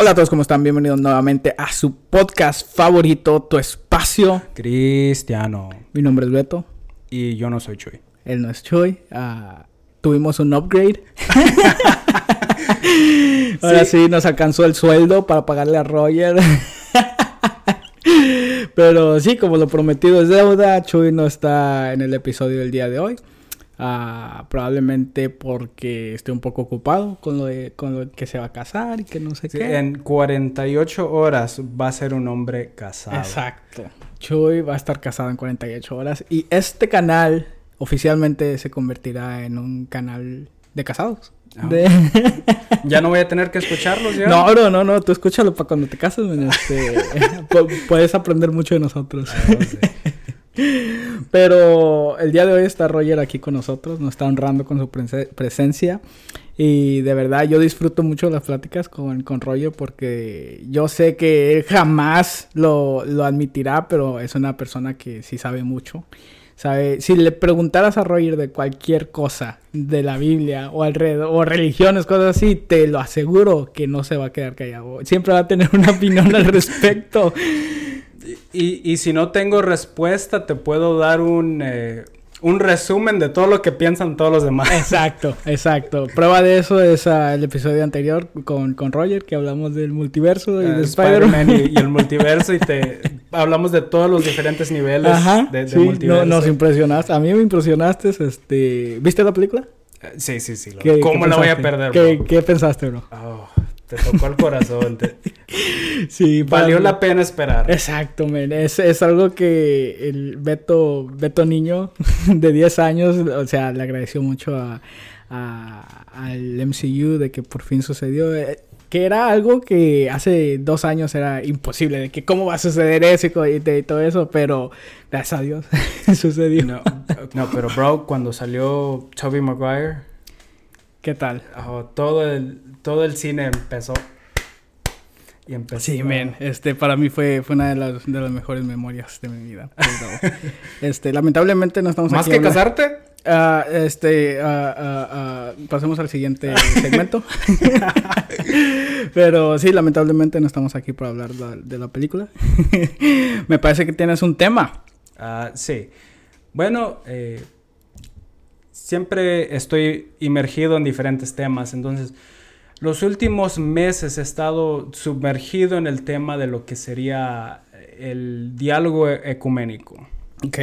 Hola a todos, ¿cómo están? Bienvenidos nuevamente a su podcast favorito, Tu Espacio. Cristiano. Mi nombre es Beto. Y yo no soy Chuy. Él no es Chuy. Ah, tuvimos un upgrade. Ahora sí. nos alcanzó el sueldo para pagarle a Roger. Pero sí, como lo prometido es deuda, Chuy no está en el episodio del día de hoy. Ah, probablemente porque esté un poco ocupado con lo, de, con lo que se va a casar y que no sé qué. En 48 horas va a ser un hombre casado. Exacto. Chuy va a estar casado en 48 horas y este canal oficialmente se convertirá en un canal de casados. Ah. ya no voy a tener que escucharlos ya. No, no, no, no, tú escúchalo para cuando te cases, este, puedes aprender mucho de nosotros. Ah, pero el día de hoy está Roger aquí con nosotros, nos está honrando con su presencia. Y de verdad yo disfruto mucho las pláticas con, con Roger porque yo sé que él jamás lo, lo, admitirá, pero es una persona que sí sabe mucho. Sabe, si le preguntaras a Roger de cualquier cosa de la Biblia o alrededor, o religiones, cosas así, te lo aseguro que no se va a quedar callado. Siempre va a tener una opinión al respecto. Y, y, si no tengo respuesta, te puedo dar un, eh, un resumen de todo lo que piensan todos los demás. Exacto, exacto. Prueba de eso es uh, el episodio anterior con, con, Roger, que hablamos del multiverso y uh, de Spider-Man. y, el multiverso, y te hablamos de todos los diferentes niveles de, de sí, multiverso. No, nos impresionaste. A mí me impresionaste. Este... ¿Viste la película? Uh, sí, sí, sí. ¿Cómo la voy a perder, ¿Qué, bro? ¿Qué pensaste, bro? Oh. Te tocó el corazón. sí, valió la pena esperar. Exacto, men. Es, es algo que el Beto, Beto niño de 10 años, o sea, le agradeció mucho a, a, al MCU de que por fin sucedió. Eh, que era algo que hace dos años era imposible, de que cómo va a suceder eso y, y todo eso, pero gracias a Dios sucedió. No, no, pero bro, cuando salió Toby Maguire... ¿Qué tal? Oh, todo el todo el cine empezó. Y empezó. Sí, men, este, para mí fue, fue una de las, de las mejores memorias de mi vida. Pero, este, lamentablemente no estamos ¿Más que casarte? Uh, este, uh, uh, pasemos al siguiente segmento. Pero sí, lamentablemente no estamos aquí para hablar de, de la película. Me parece que tienes un tema. sí. Bueno, eh, siempre estoy inmergido en diferentes temas, entonces los últimos meses he estado sumergido en el tema de lo que sería el diálogo e-, ecuménico. Ok,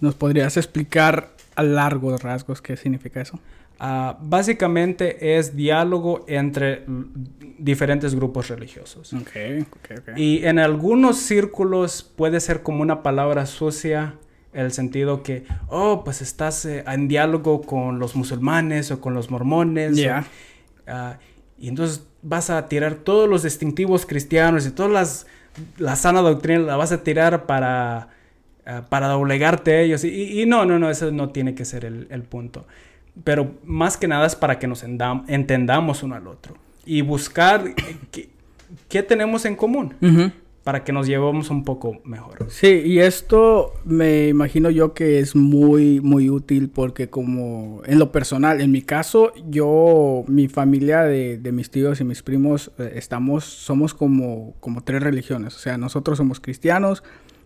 ¿nos podrías explicar a largos rasgos qué significa eso? Uh, básicamente es diálogo entre diferentes grupos religiosos. Okay, okay, okay. Y en algunos círculos puede ser como una palabra sucia, el sentido que, oh, pues estás eh, en diálogo con los musulmanes o con los mormones. Ya. Yeah. Uh, y entonces vas a tirar todos los distintivos cristianos y todas las la sana doctrina la vas a tirar para, uh, para doblegarte a ellos. Y, y, no, no, no, eso no tiene que ser el, el punto. Pero más que nada es para que nos entendamos uno al otro. Y buscar qué, qué tenemos en común. Uh -huh para que nos llevemos un poco mejor. Sí, y esto me imagino yo que es muy, muy útil porque como en lo personal, en mi caso, yo, mi familia de, de mis tíos y mis primos, eh, estamos, somos como, como tres religiones. O sea, nosotros somos cristianos,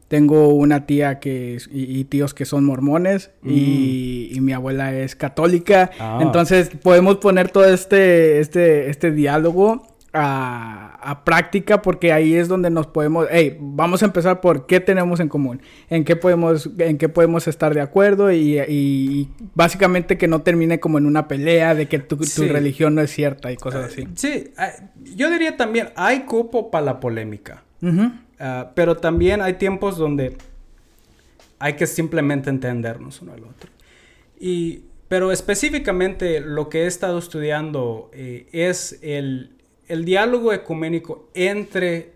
tengo una tía que es, y, y, tíos que son mormones mm. y, y, mi abuela es católica. Ah. Entonces podemos poner todo este, este, este diálogo a, a, práctica porque ahí es donde nos podemos, hey, vamos a empezar por qué tenemos en común, en qué podemos, en qué podemos estar de acuerdo y, y básicamente que no termine como en una pelea de que tu, tu sí. religión no es cierta y cosas así. Uh, sí, uh, yo diría también, hay cupo para la polémica, uh -huh. uh, pero también hay tiempos donde hay que simplemente entendernos uno al otro. Y, pero específicamente lo que he estado estudiando eh, es el el diálogo ecuménico entre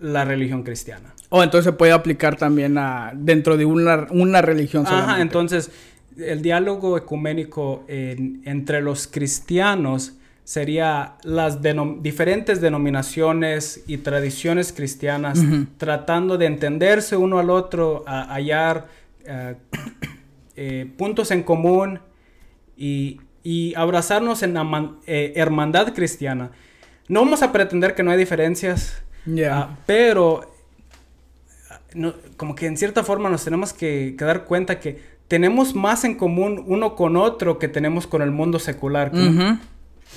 la religión cristiana. Oh, entonces se puede aplicar también a dentro de una, una religión solamente. Ajá, entonces el diálogo ecuménico en, entre los cristianos sería las denom diferentes denominaciones y tradiciones cristianas uh -huh. tratando de entenderse uno al otro, a hallar uh, eh, puntos en común y, y abrazarnos en la eh, hermandad cristiana no vamos a pretender que no hay diferencias, Ya. pero no- como que en cierta forma nos tenemos que, que dar cuenta que tenemos más en común uno con otro que tenemos con el mundo secular.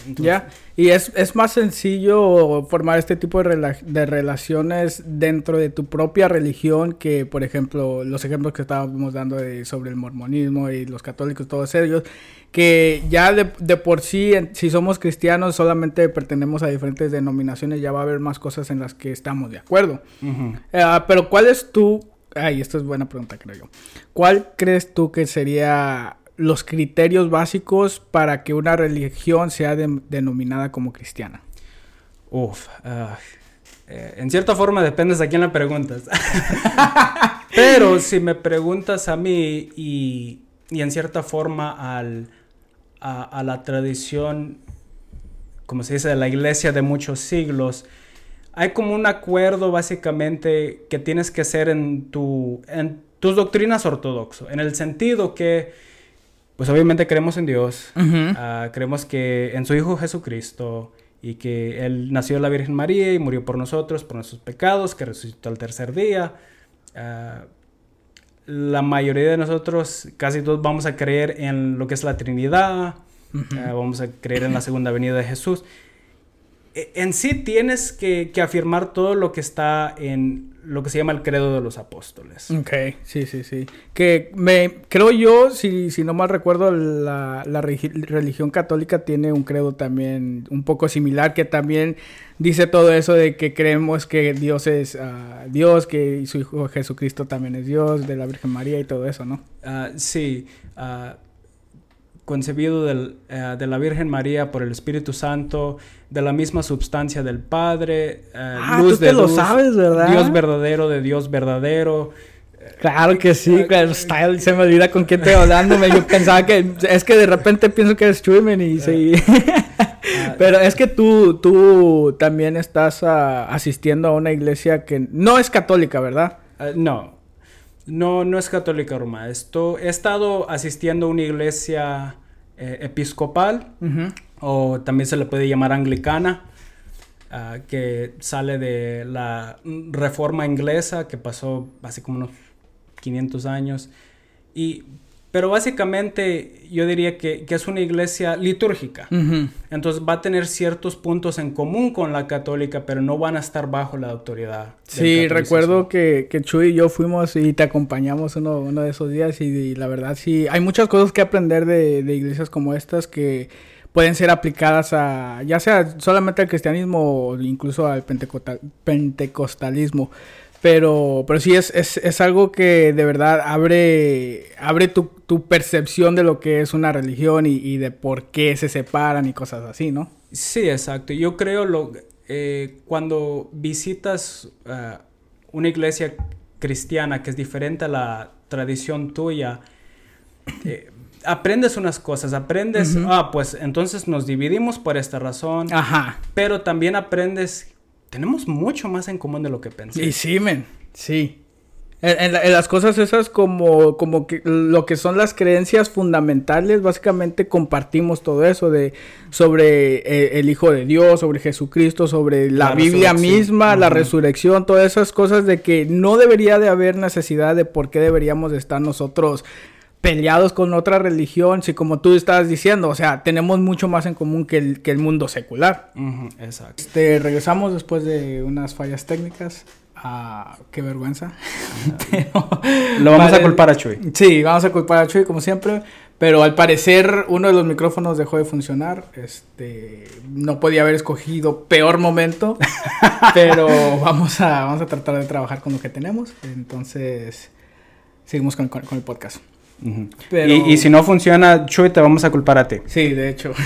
Entonces, Ya, y es, es más sencillo formar este tipo de, rela- de relaciones dentro de tu propia religión que, por ejemplo, los ejemplos que estábamos dando de- sobre el mormonismo y los católicos, todos ellos, que ya de, de por sí, en- si somos cristianos, solamente pertenecemos a diferentes denominaciones, ya va a haber más cosas en las que estamos de acuerdo. Ah, pero ¿cuál es tu... Ay, esta es buena pregunta, creo yo. ¿Cuál crees tú que sería los criterios básicos para que una religión sea de- denominada como cristiana? Uf, ah, eh, en cierta forma dependes a quién le preguntas. Pero si me preguntas a mí y, y en cierta forma al, a, a la tradición, como se dice, de la iglesia de muchos siglos, hay como un acuerdo básicamente que tienes que hacer en, tu, en tus doctrinas ortodoxo, en el sentido que, pues obviamente creemos en Dios, Ah, creemos que en su Hijo Jesucristo y que Él nació de la Virgen María y murió por nosotros, por nuestros pecados, que resucitó al tercer día. Ah, la mayoría de nosotros, casi todos, vamos a creer en lo que es la Trinidad, ah, vamos a creer en la segunda venida de Jesús. E- En sí tienes que, que afirmar todo lo que está en lo que se llama el credo de los apóstoles. Ok, sí, sí, sí. Que me creo yo, si, si no mal recuerdo, la, la religión católica tiene un credo también un poco similar que también dice todo eso de que creemos que Dios es ah, Dios, que su Hijo Jesucristo también es Dios, de la Virgen María y todo eso, ¿no? Ah, sí, ah, concebido del, ah, de la Virgen María por el Espíritu Santo, de la misma sustancia del Padre, ah, Ah, tú te lo luz, sabes, ¿verdad? Dios verdadero de Dios verdadero. Claro que sí, claro, style, se me olvida con quién estoy hablando. Yo pensaba que es que de repente pienso que eres Truman y sí. Pero es que tú, tú también estás ah, asistiendo a una iglesia que no es católica, ¿verdad? No, no, no es católica romana. Esto, he estado asistiendo a una iglesia eh, episcopal, o también se le puede llamar anglicana, ah, que sale de la reforma inglesa que pasó hace como unos 500 años. Y, pero básicamente yo diría que, que es una iglesia litúrgica. Entonces va a tener ciertos puntos en común con la católica, pero no van a estar bajo la autoridad. Sí, recuerdo que, que Chuy y yo fuimos y te acompañamos uno, uno de esos días y, y la verdad sí, hay muchas cosas que aprender de, de iglesias como estas que pueden ser aplicadas a, ya sea solamente al cristianismo o incluso al pentecostal- pentecostalismo. Pero, pero sí es, es, es algo que de verdad abre, abre tu, tu percepción de lo que es una religión y, y de por qué se separan y cosas así, ¿no? Sí, exacto. Yo creo lo eh, cuando visitas ah, una iglesia cristiana que es diferente a la tradición tuya, eh, aprendes unas cosas, aprendes, ah, pues entonces nos dividimos por esta razón, Ajá. pero también aprendes, tenemos mucho más en común de lo que pensé. Y sí, men, sí. En, en la- en las cosas esas como, como que lo que son las creencias fundamentales, básicamente compartimos todo eso de sobre eh, el Hijo de Dios, sobre Jesucristo, sobre la, La Biblia misma, la resurrección, todas esas cosas de que no debería de haber necesidad de por qué deberíamos de estar nosotros peleados con otra religión, si como tú estabas diciendo, o sea, tenemos mucho más en común que el, que el mundo secular. Exacto. Este, regresamos después de unas fallas técnicas. Ah, qué vergüenza. Pero- Lo vamos a culpar a Chuy. Sí, vamos a culpar a Chuy como siempre. Pero al parecer uno de los micrófonos dejó de funcionar. Este, no podía haber escogido peor momento. pero vamos a, vamos a tratar de trabajar con lo que tenemos. Entonces, seguimos con, con- con el podcast. Pero- Y, y si no funciona, Chuy, te vamos a culpar a ti. Sí, de hecho.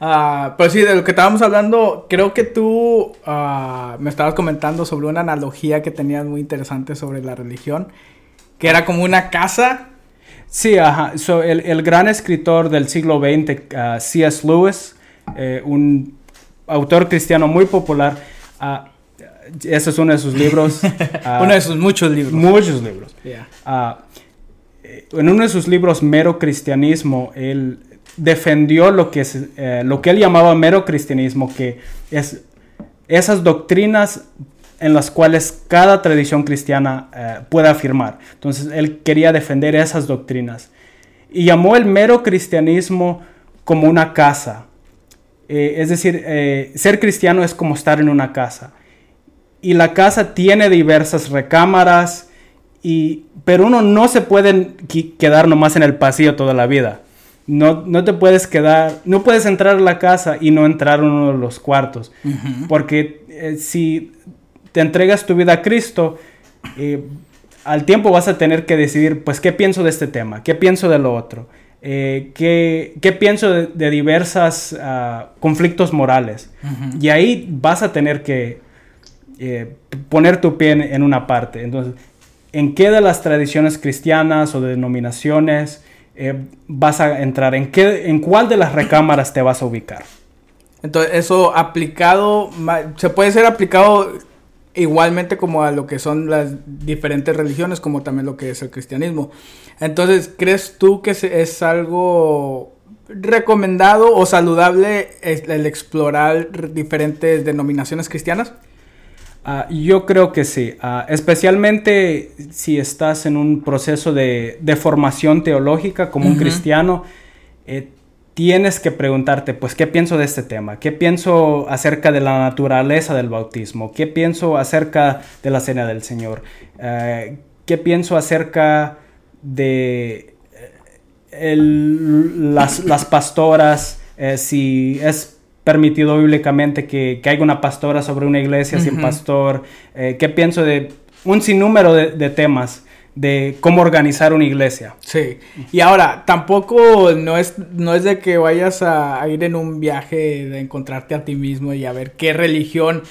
Ah, pero sí, de lo que estábamos hablando, creo que tú ah, me estabas comentando sobre una analogía que tenías muy interesante sobre la religión, que era como una casa. Sí, ajá. So, el, el gran escritor del siglo XX, ah, C.S. Lewis, eh, un autor cristiano muy popular, ese es uno de sus libros. uno de sus muchos libros. Muchos libros. Yeah. En uno de sus libros, Mero Cristianismo, él defendió lo que, es, eh, lo que él llamaba mero cristianismo, que es esas doctrinas en las cuales cada tradición cristiana eh, puede afirmar. Entonces él quería defender esas doctrinas y llamó el mero cristianismo como una casa. Eh, es decir, ser cristiano es como estar en una casa. Y la casa tiene diversas recámaras, y, pero uno no se puede quedar nomás en el pasillo toda la vida. No, no, te puedes quedar, no puedes entrar a la casa y no entrar a uno de los cuartos. Porque si te entregas tu vida a Cristo, eh, al tiempo vas a tener que decidir, pues, ¿qué pienso de este tema? ¿Qué pienso de lo otro? Eh, ¿qué, pienso de, diversos ah, conflictos morales? Y ahí vas a tener que eh, poner tu pie en, una parte. Entonces, ¿en qué de las tradiciones cristianas o denominaciones vas a entrar? ¿En, qué, ¿En cuál de las recámaras te vas a ubicar? Entonces, eso aplicado, se puede ser aplicado igualmente como a lo que son las diferentes religiones, como también lo que es el cristianismo. Entonces, ¿crees tú que es algo recomendado o saludable el explorar diferentes denominaciones cristianas? Ah, yo creo que sí, ah, especialmente si estás en un proceso de, formación teológica como un cristiano, eh, tienes que preguntarte, pues, ¿qué pienso de este tema? ¿Qué pienso acerca de la naturaleza del bautismo? ¿Qué pienso acerca de la cena del Señor? Eh, ¿Qué pienso acerca de eh, las, pastoras? Eh, si es permitido bíblicamente que, que, haya una pastora sobre una iglesia sin pastor. ¿Qué pienso de un sinnúmero de temas? de cómo organizar una iglesia. Sí. Y ahora, tampoco no es, no es de que vayas a, ir en un viaje de encontrarte a ti mismo y a ver qué religión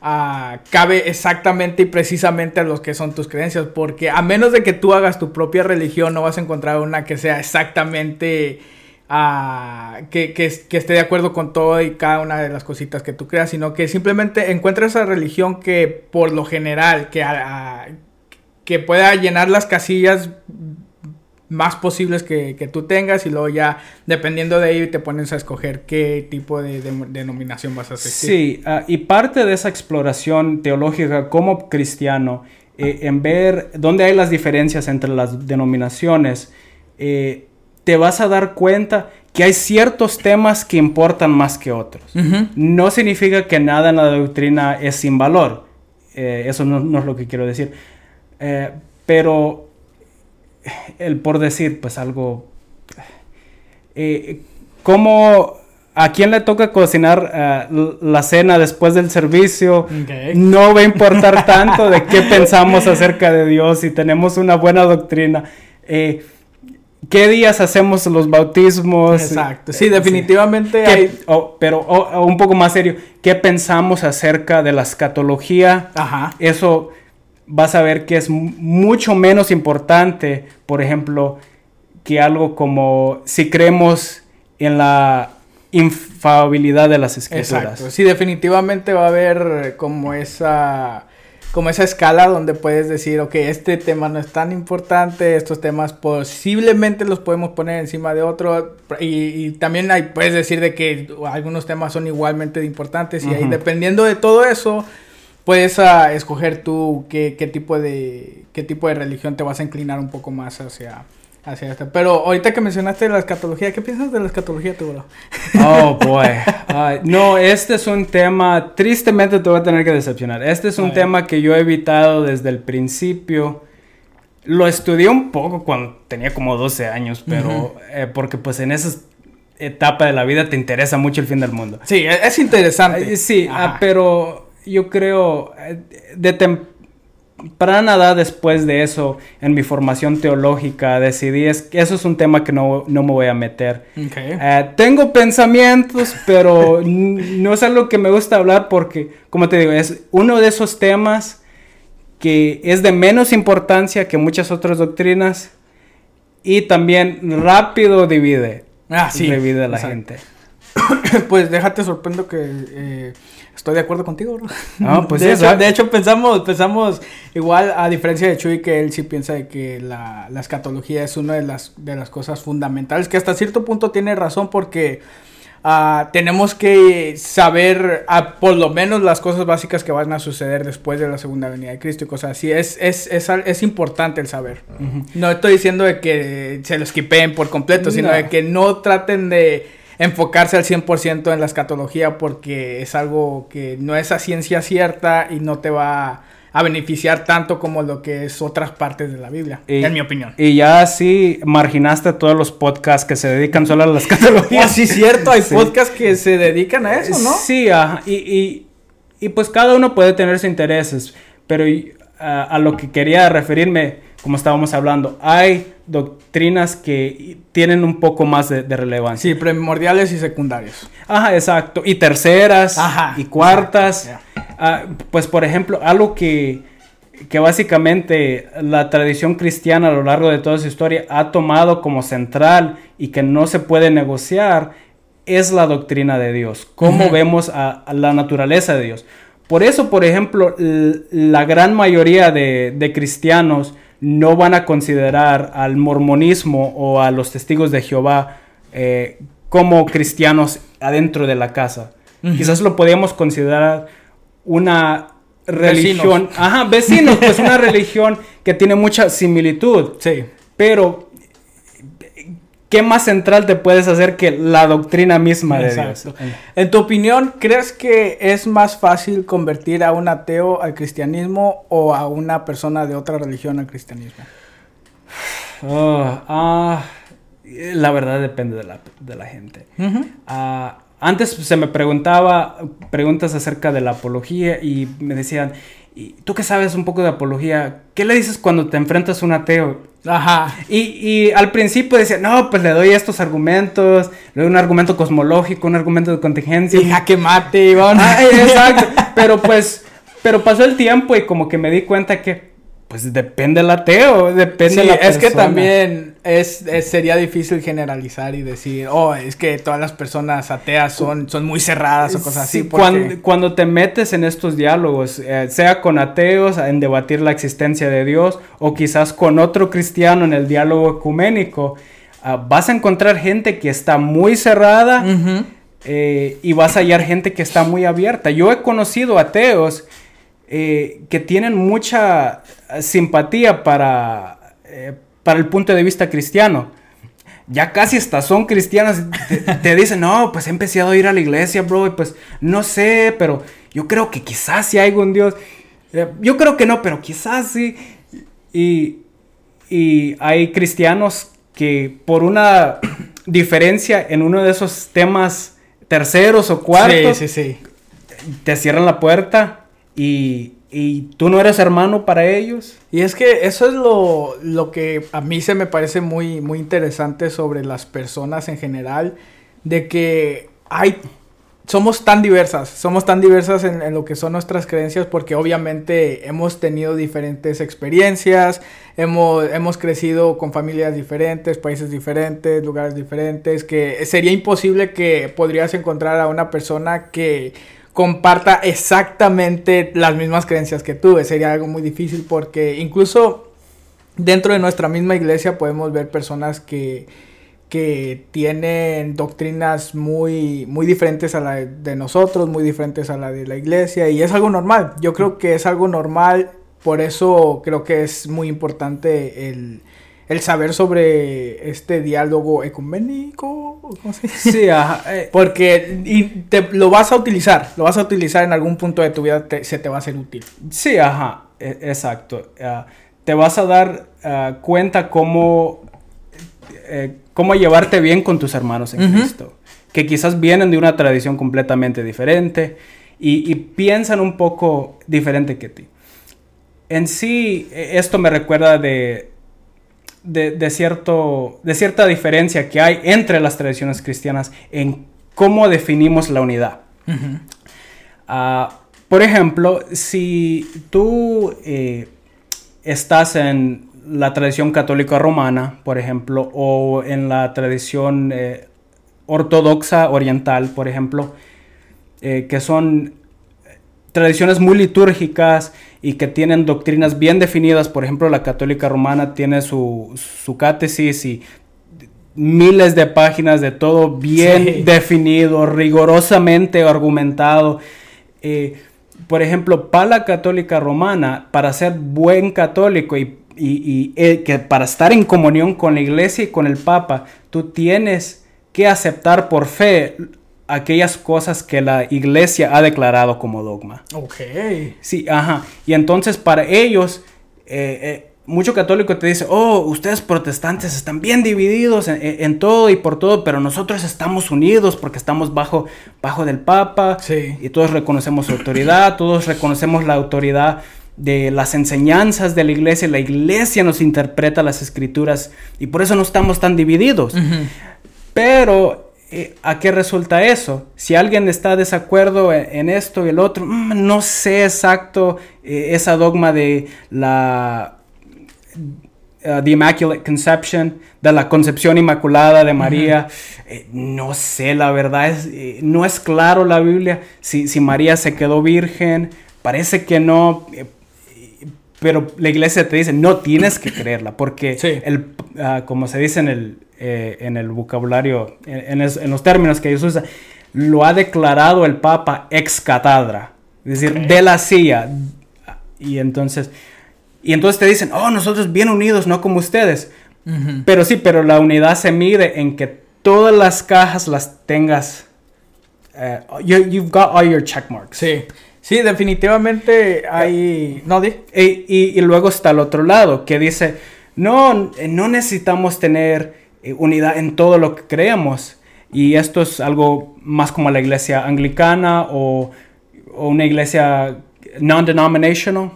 ah, cabe exactamente y precisamente a los que son tus creencias. Porque a menos de que tú hagas tu propia religión, no vas a encontrar una que sea exactamente... Ah, que, que, esté de acuerdo con todo y cada una de las cositas que tú creas, sino que simplemente encuentres esa religión que por lo general, que, a, que pueda llenar las casillas más posibles que, tú tengas y luego ya dependiendo de ahí te pones a escoger qué tipo de, denominación vas a hacer. Sí, ah, y parte de esa exploración teológica como cristiano, eh, en ver dónde hay las diferencias entre las denominaciones, eh, te vas a dar cuenta que hay ciertos temas que importan más que otros. No significa que nada en la doctrina es sin valor. Eh, eso no es lo que quiero decir eh, pero el por decir, pues algo... Eh, ¿Cómo... ¿A quién le toca cocinar eh, la cena después del servicio? No va a importar tanto de qué pensamos acerca de Dios, si tenemos una buena doctrina. ¿Qué días hacemos los bautismos? Exacto, sí, definitivamente pero un poco más serio, ¿qué pensamos acerca de la escatología? Ajá. Eso vas a ver que es mucho menos importante, por ejemplo, que algo como si creemos en la infabilidad de las escrituras. Exacto. Sí, definitivamente va a haber como esa como esa escala donde puedes decir, ok, este tema no es tan importante, estos temas posiblemente los podemos poner encima de otro, y, también hay, puedes decir de que algunos temas son igualmente importantes, y ahí dependiendo de todo eso, puedes uh, escoger tú qué, tipo de qué tipo de religión te vas a inclinar un poco más hacia hacia esto. Pero ahorita que mencionaste la escatología, ¿qué piensas de la escatología tú, bro? Oh, boy. no, este es un tema, tristemente te voy a tener que decepcionar. Este es un tema que yo he evitado desde el principio. Lo estudié un poco cuando tenía como 12 años, pero eh, porque pues en esa etapa de la vida te interesa mucho el fin del mundo. Sí, e-, es interesante. sí, ah, pero yo creo, eh, de temprana edad después de eso, en mi formación teológica, decidí es que eso es un tema que no, me voy a meter. Eh, tengo pensamientos, pero no es algo que me gusta hablar porque, como te digo, es uno de esos temas que es de menos importancia que muchas otras doctrinas y también rápido divide. Ah, sí. Divide a la gente. pues déjate sorprendo que... Eh, Estoy de acuerdo contigo, bro. Ah, pues de, hecho, de hecho, pensamos, pensamos igual, a diferencia de Chuy, que él sí piensa de que la, la escatología es una de las, de las cosas fundamentales, que hasta cierto punto tiene razón porque ah, tenemos que saber ah, por lo menos las cosas básicas que van a suceder después de la segunda venida de Cristo y cosas así. Es, es, es, es importante el saber. No estoy diciendo de que se lo esquipeen por completo, sino No. de que no traten de enfocarse al 100% en la escatología porque es algo que no es a ciencia cierta y no te va a beneficiar tanto como lo que es otras partes de la Biblia, Y- en mi opinión. Y ya así marginaste a todos los podcasts que se dedican solo a la Oh, escatología. sí, cierto, hay Sí. podcasts que se dedican a eso, ¿no? Sí, ajá, y, y, y pues cada uno puede tener sus intereses, pero a lo que quería referirme, como estábamos hablando, hay doctrinas que tienen un poco más de, de relevancia. Sí, primordiales y secundarios. Ajá, exacto. Y terceras, Ajá, y cuartas. Ah, pues por ejemplo, algo que, que básicamente la tradición cristiana a lo largo de toda su historia ha tomado como central y que no se puede negociar es la doctrina de Dios, cómo vemos a, a la naturaleza de Dios. Por eso, por ejemplo, la gran mayoría de, de cristianos no van a considerar al mormonismo o a los testigos de Jehová eh, como cristianos adentro de la casa. Quizás lo podríamos considerar una Vecinos. religión, ajá, vecinos, pues una religión que tiene mucha similitud, Sí. pero ¿qué más central te puedes hacer que la doctrina misma de Exacto. Dios? En tu opinión, ¿crees que es más fácil convertir a un ateo al cristianismo o a una persona de otra religión al cristianismo? Ah, ah, la verdad depende de la, de la gente. Ah, antes se me preguntaba preguntas acerca de la apología y me decían, "¿Y tú que sabes un poco de apología, ¿qué le dices cuando te enfrentas a un ateo? Ajá. Y, y al principio decía, no, pues le doy estos argumentos, le doy un argumento cosmológico, un argumento de contingencia. Y jaque mate, Iván. Ah, exacto. Pero pues, pero pasó el tiempo y como que me di cuenta que, pues depende el ateo, depende Sí, la es que persona. también es, es- sería difícil generalizar y decir, oh, es que todas las personas ateas son, son muy cerradas o cosas así. Porque- cuando, cuando te metes en estos diálogos, eh, sea con ateos en debatir la existencia de Dios o quizás con otro cristiano en el diálogo ecuménico, ah, vas a encontrar gente que está muy cerrada eh, y vas a hallar gente que está muy abierta. Yo he conocido ateos eh, que tienen mucha eh, simpatía para, eh, para el punto de vista cristiano. Ya casi hasta son cristianas. Te, te dicen, no, pues he empezado a ir a la iglesia, bro. Y pues no sé, pero yo creo que quizás sí hay un Dios. Eh, yo creo que no, pero quizás sí. Y, y hay cristianos que por una diferencia en uno de esos temas terceros o cuartos, Sí, sí, sí. te cierran la puerta y, y tú no eres hermano para ellos. Y es que eso es lo, lo que a mí se me parece muy, muy interesante sobre las personas en general, de que hay, somos tan diversas, somos tan diversas en, en lo que son nuestras creencias porque obviamente hemos tenido diferentes experiencias, hemos, hemos crecido con familias diferentes, países diferentes, lugares diferentes, que sería imposible que podrías encontrar a una persona que comparta exactamente las mismas creencias que tú. Sería algo muy difícil porque incluso dentro de nuestra misma iglesia podemos ver personas que, que tienen doctrinas muy, muy diferentes a la de nosotros, muy diferentes a la de la iglesia y es algo normal. Yo creo que es algo normal, por eso creo que es muy importante el, el saber sobre este diálogo ecuménico. ¿cómo se dice? Sí, ajá, eh, Porque y te, lo vas a utilizar, lo vas a utilizar en algún punto de tu vida, te- se te va a hacer útil. Sí, ajá, e- exacto. Ah, te vas a dar ah, cuenta cómo, eh, cómo llevarte bien con tus hermanos en. Cristo, que quizás vienen de una tradición completamente diferente y, y piensan un poco diferente que ti. En sí, e- esto me recuerda de, de, de cierto, de cierta diferencia que hay entre las tradiciones cristianas en cómo definimos la unidad. Ah, por ejemplo, si tú eh, estás en la tradición católica romana, por ejemplo, o en la tradición eh, ortodoxa oriental, por ejemplo, eh, que son tradiciones muy litúrgicas y que tienen doctrinas bien definidas. Por ejemplo, la católica romana tiene su, su catecis y miles de páginas de todo bien definido, rigurosamente argumentado. Eh, por ejemplo, para la católica romana, para ser buen católico y, eh, que para estar en comunión con la iglesia y con el papa, tú tienes que aceptar por fe aquellas cosas que la iglesia ha declarado como dogma. Ok. Sí, ajá. Y entonces para ellos, eh, mucho católico te dice, oh, ustedes protestantes están bien divididos en, todo y por todo, pero nosotros estamos unidos porque estamos bajo, bajo del Papa y todos reconocemos su autoridad, todos reconocemos la autoridad de las enseñanzas de la iglesia, la iglesia nos interpreta las escrituras y por eso no estamos tan divididos. Pero eh, ¿a qué resulta eso? Si alguien está de desacuerdo en, esto y el otro, mm, no sé exacto eh, esa dogma de la Uh, the Immaculate Conception, de la concepción inmaculada de María. Eh, no sé, la verdad, es, eh, no es claro la Biblia si, si, María se quedó virgen. Parece que no, eh, pero la iglesia te dice, no tienes que creerla, porque, el, uh, como se dice en el, en el vocabulario, en, en, los términos que ellos usan, lo ha declarado el Papa ex catadra, es decir, de la silla. Y entonces y entonces te dicen, oh, nosotros bien unidos, no como ustedes. Pero sí, pero la unidad se mide en que todas las cajas las tengas. Uh, you've got all your check marks. Sí. Sí, definitivamente hay. No, di. Y, y, luego está el otro lado, que dice: No, no necesitamos tener eh, unidad en todo lo que creemos. Y esto es algo más como la iglesia anglicana o, o una iglesia non-denominational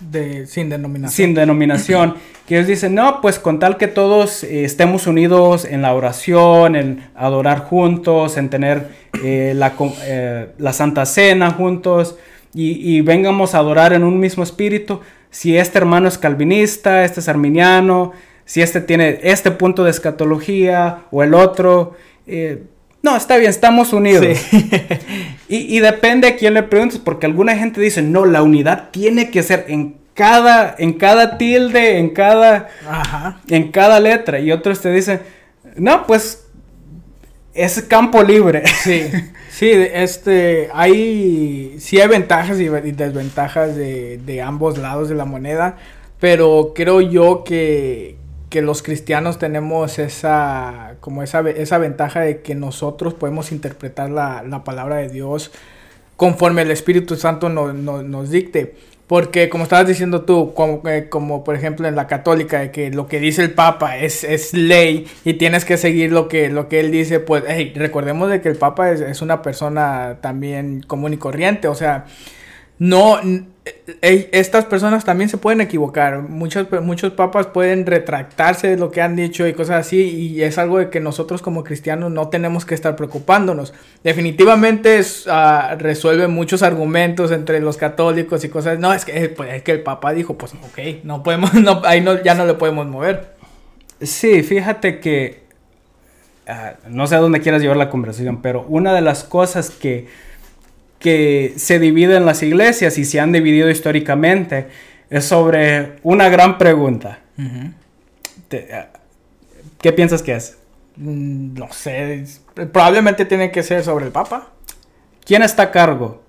de, sin denominación. Sin denominación. que ellos dicen, no, pues con tal que todos eh, estemos unidos en la oración, en adorar juntos, en tener eh, la, eh, la, Santa Cena juntos y, y, vengamos a adorar en un mismo espíritu. Si este hermano es calvinista, este es arminiano, si este tiene este punto de escatología o el otro, no, está bien, estamos unidos. y, depende a quién le preguntes, porque alguna gente dice, no, la unidad tiene que ser en cada, en cada tilde, en cada, en cada letra. Y otros te dicen, no, pues es campo libre. Sí, sí, este, hay, sí hay ventajas y, desventajas de, de ambos lados de la moneda, pero creo yo que, que los cristianos tenemos esa, como esa, esa ventaja de que nosotros podemos interpretar la, la palabra de Dios conforme el Espíritu Santo nos dicte. Porque como estabas diciendo tú, como, eh, como, por ejemplo en la católica, de que lo que dice el Papa es, es ley y tienes que seguir lo que, lo que él dice, pues recordemos de que el Papa es, es una persona también común y corriente, o sea, no estas personas también se pueden equivocar. Muchos, muchos papas pueden retractarse de lo que han dicho y cosas así. Y es algo de que nosotros como cristianos no tenemos que estar preocupándonos. Definitivamente ah, resuelve muchos argumentos entre los católicos y cosas. No, es que, pues, es que el papa dijo, pues ok, no podemos, ahí ya no le podemos mover. Sí, fíjate que... Ah, no sé a dónde quieras llevar la conversación, pero una de las cosas que que se dividen las iglesias y se han dividido históricamente es sobre una gran pregunta. Eh, ¿Qué piensas que es? Mm, no sé, probablemente tiene que ser sobre el Papa. ¿Quién está a cargo?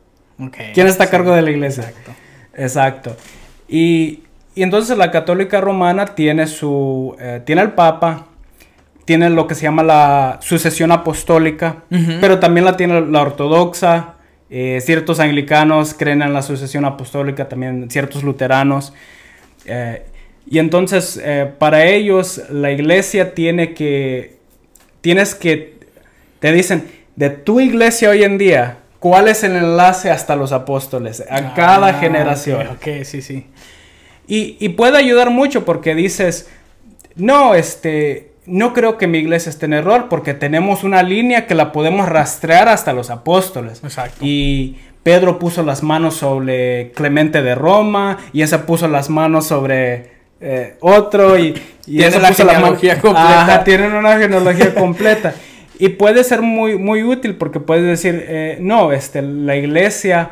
¿Quién está a cargo de la iglesia? Exacto. Exacto. Y, entonces la católica romana tiene su, eh, tiene el Papa, tiene lo que se llama la sucesión apostólica, pero también la tiene la ortodoxa, eh, ciertos anglicanos creen en la sucesión apostólica, también ciertos luteranos. Eh, y entonces, eh, para ellos, la iglesia tiene que, tienes que, te dicen, de tu iglesia hoy en día, ¿cuál es el enlace hasta los apóstoles? A ah, cada generación. Ok, sí, sí. Y, y puede ayudar mucho porque dices, no, este, no creo que mi iglesia esté en error porque tenemos una línea que la podemos rastrear hasta los apóstoles. Exacto. Y Pedro puso las manos sobre Clemente de Roma y ese puso las manos sobre eh, otro y, y ese la genealogía completa. tienen una genealogía completa. Y puede ser muy, muy útil porque puedes decir, eh, no, este, la iglesia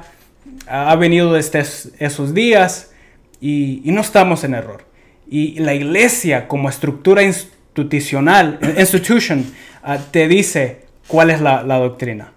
ha venido desde esos días y, no estamos en error. Y la iglesia como estructura institucional, institution, ah, te dice cuál es la, doctrina.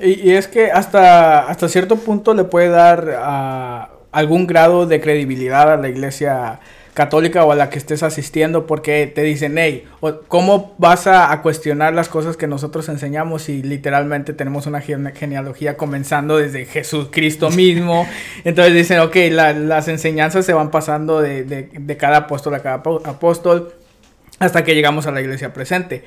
y, es que hasta, hasta cierto punto le puede dar ah, algún grado de credibilidad a la iglesia católica o a la que estés asistiendo porque te dicen, hey, ¿cómo vas a, cuestionar las cosas que nosotros enseñamos si literalmente tenemos una genealogía comenzando desde Jesucristo mismo? Entonces dicen, ok, las enseñanzas se van pasando de, de, de cada apóstol a cada apóstol hasta que llegamos a la iglesia presente.